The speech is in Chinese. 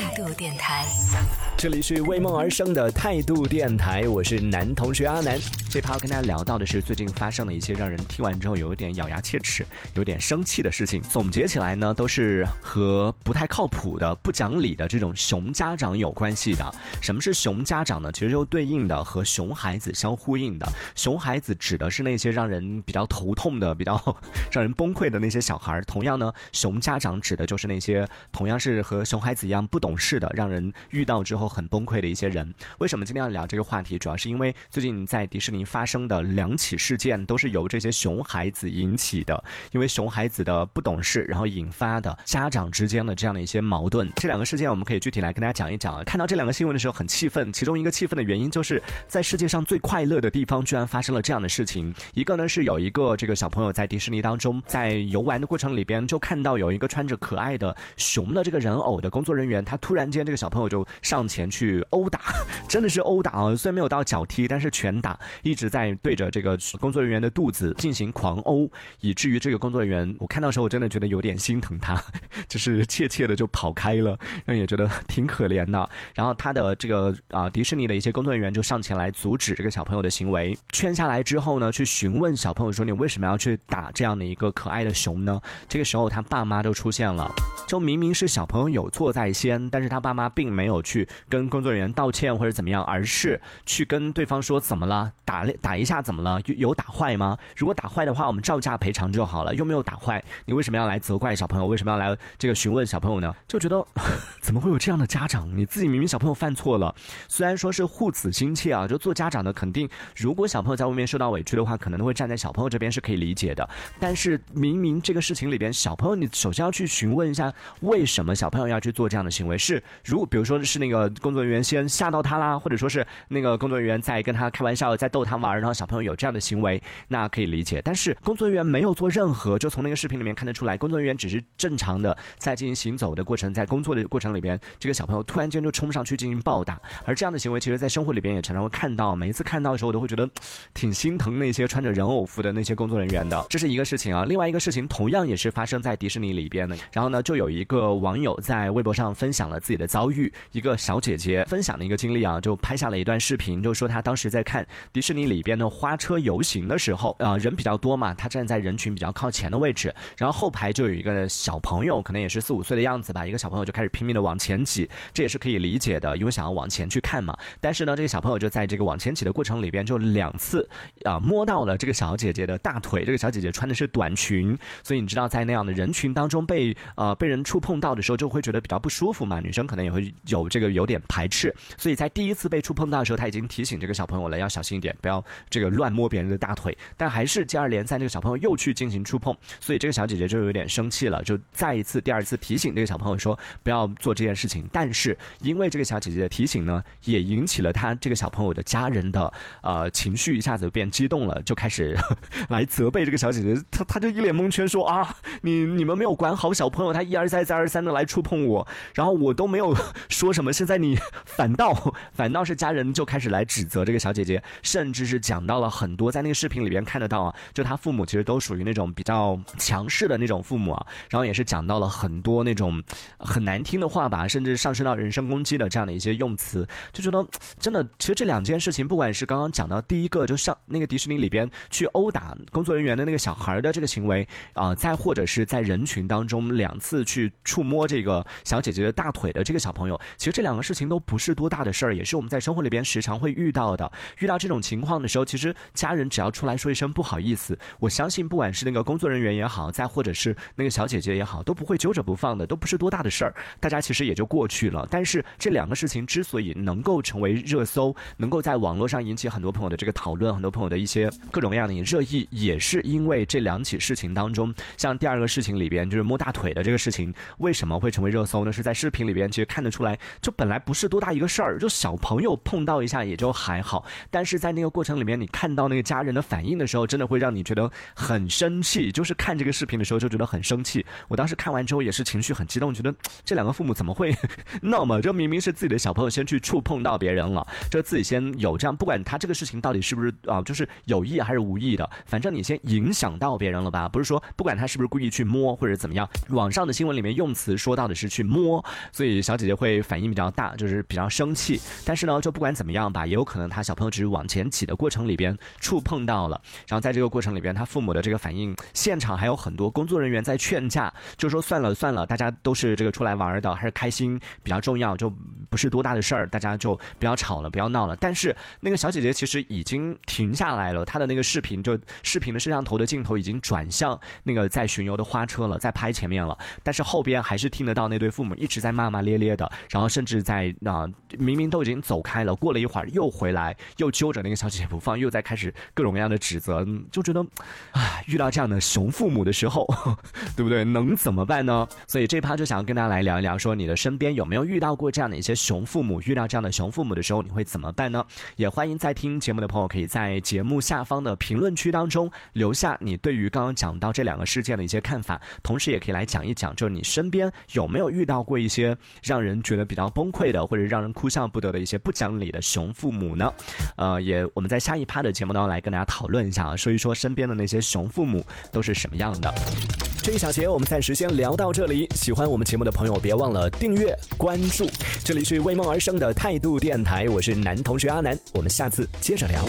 态度电台，这里是为梦而生的态度电台，我是男同学阿南。这趴要跟大家聊到的是最近发生的一些让人听完之后有一点咬牙切齿、有点生气的事情。总结起来呢，都是和不太靠谱的、不讲理的这种熊家长有关系的。什么是熊家长呢？其实就对应的和熊孩子相呼应的。熊孩子指的是那些让人比较头痛的、比较让人崩溃的那些小孩。同样呢，熊家长指的就是那些同样是和熊孩子一样不懂事的，让人遇到之后很崩溃的一些人。为什么今天要聊这个话题？主要是因为最近在迪士尼发生的两起事件，都是由这些熊孩子引起的。因为熊孩子的不懂事，然后引发的家长之间的这样的一些矛盾。这两个事件，我们可以具体来跟大家讲一讲啊。看到这两个新闻的时候很气愤，其中一个气愤的原因就是在世界上最快乐的地方居然发生了这样的事情。一个呢是有一个这个小朋友在迪士尼当中，在游玩的过程里边就看到有一个穿着可爱的熊的这个人偶的工作人员，他突然间这个小朋友就上前前去殴打，真的是殴打啊！虽然没有到脚踢，但是拳打，一直在对着这个工作人员的肚子进行狂殴，以至于这个工作人员，我看到时候我真的觉得有点心疼他，就是怯怯的就跑开了，让也觉得挺可怜的。然后他的这个啊迪士尼的一些工作人员就上前来阻止这个小朋友的行为，劝下来之后呢，去询问小朋友说：“你为什么要去打这样的一个可爱的熊呢？”这个时候他爸妈就出现了。就明明是小朋友有错在先，但是他爸妈并没有去跟工作人员道歉或者怎么样，而是去跟对方说怎么了，打打一下怎么了？有有打坏吗？如果打坏的话，我们照价赔偿就好了。又没有打坏，你为什么要来责怪小朋友？为什么要来这个询问小朋友呢？就觉得 怎么会有这样的家长？你自己明明小朋友犯错了，虽然说是护子心切啊，就做家长的肯定，如果小朋友在外面受到委屈的话，可能会站在小朋友这边是可以理解的。但是明明这个事情里边，小朋友你首先要去询问一下。为什么小朋友要去做这样的行为？是如果比如说是那个工作人员先吓到他啦，或者说是那个工作人员在跟他开玩笑，在逗他玩，然后小朋友有这样的行为，那可以理解。但是工作人员没有做任何，就从那个视频里面看得出来，工作人员只是正常的在进行行走的过程，在工作的过程里边，这个小朋友突然间就冲上去进行暴打。而这样的行为，其实在生活里边也常常会看到。每一次看到的时候，我都会觉得挺心疼那些穿着人偶服的那些工作人员的。这是一个事情啊。另外一个事情同样也是发生在迪士尼里边的。然后呢，就有一个。网友在微博上分享了自己的遭遇，一个小姐姐姐分享的一个经历啊，就拍下了一段视频，就说她当时在看迪士尼里边的花车游行的时候，啊人比较多嘛，她站在人群比较靠前的位置，然后后排就有一个小朋友，可能也是四五岁的样子吧，一个小朋友就开始拼命的往前挤，这也是可以理解的，因为想要往前去看嘛。但是呢，这个小朋友就在这个往前挤的过程里边，就两次啊摸到了这个小姐姐的大腿，这个小姐姐穿的是短裙，所以你知道在那样的人群当中被呃被人触碰。到的时候就会觉得比较不舒服嘛，女生可能也会有这个有点排斥，所以在第一次被触碰到的时候，他已经提醒这个小朋友了，要小心一点，不要这个乱摸别人的大腿。但还是接二连三，这个小朋友又去进行触碰，所以这个小姐姐就有点生气了，就再一次、第二次提醒这个小朋友说不要做这件事情。但是因为这个小姐姐的提醒呢，也引起了他这个小朋友的家人的呃情绪一下子变激动了，就开始 来责备这个小姐姐，她她就一脸蒙圈说啊，你你们没有管好小朋友，他一而再再而三的来触碰我，然后我都没有说什么。现在你 反倒反倒是家人就开始来指责这个小姐姐，甚至是讲到了很多，在那个视频里边看得到啊，就她父母其实都属于那种比较强势的那种父母啊，然后也是讲到了很多那种很难听的话吧，甚至上升到人身攻击的这样的一些用词，就觉得真的，其实这两件事情，不管是刚刚讲到第一个，就上那个迪士尼里边去殴打工作人员的那个小孩的这个行为啊，再或者是在人群当中两次去触摸这。这个小姐姐的大腿的这个小朋友，其实这两个事情都不是多大的事儿，也是我们在生活里边时常会遇到的。遇到这种情况的时候，其实家人只要出来说一声不好意思，我相信不管是那个工作人员也好，再或者是那个小姐姐也好，都不会揪着不放的，都不是多大的事儿，大家其实也就过去了。但是这两个事情之所以能够成为热搜，能够在网络上引起很多朋友的这个讨论，很多朋友的一些各种各样的热议，也是因为这两起事情当中，像第二个事情里边就是摸大腿的这个事情，为什么会？成为热搜呢？是在视频里边，其实看得出来，就本来不是多大一个事儿，就小朋友碰到一下也就还好。但是在那个过程里面，你看到那个家人的反应的时候，真的会让你觉得很生气。就是看这个视频的时候就觉得很生气。我当时看完之后也是情绪很激动，觉得这两个父母怎么会那么？这明明是自己的小朋友先去触碰到别人了，就自己先有这样，不管他这个事情到底是不是啊，就是有意还是无意的，反正你先影响到别人了吧？不是说不管他是不是故意去摸或者怎么样，网上的新闻里面用词说到的是去摸，所以小姐姐会反应比较大，就是比较生气。但是呢，就不管怎么样吧，也有可能他小朋友只是往前挤的过程里边触碰到了，然后在这个过程里边，他父母的这个反应，现场还有很多工作人员在劝架，就说算了算了，大家都是这个出来玩的，还是开心比较重要，就不是多大的事儿，大家就不要吵了，不要闹了。但是那个小姐姐其实已经停下来了，她的那个视频就视频的摄像头的镜头已经转向那个在巡游的花车了，在拍前面了，但是后边还是听得到那对父母一直在骂骂咧咧的，然后甚至在那明明都已经走开了，过了一会儿又回来，又揪着那个小姐姐不放，又在开始各种各样的指责，就觉得，啊，遇到这样的熊父母的时候，对不对？能怎么办呢？所以这趴就想要跟大家来聊一聊，说你的身边有没有遇到过这样的一些熊父母？遇到这样的熊父母的时候，你会怎么办呢？也欢迎在听节目的朋友可以在节目下方的评论区当中留下你对于刚刚讲到这两个事件的一些看法，同时也可以来讲一讲，就是你身边有没有遇到过一些让人觉得比较崩溃或者让人哭笑不得的一些不讲理的熊父母呢？呃，也我们在下一趴的节目当中来跟大家讨论一下啊，说一说身边的那些熊父母都是什么样的。这一小节我们暂时先聊到这里，喜欢我们节目的朋友别忘了订阅、关注。这里是为梦而生的态度电台，我是男同学阿南，我们下次接着聊。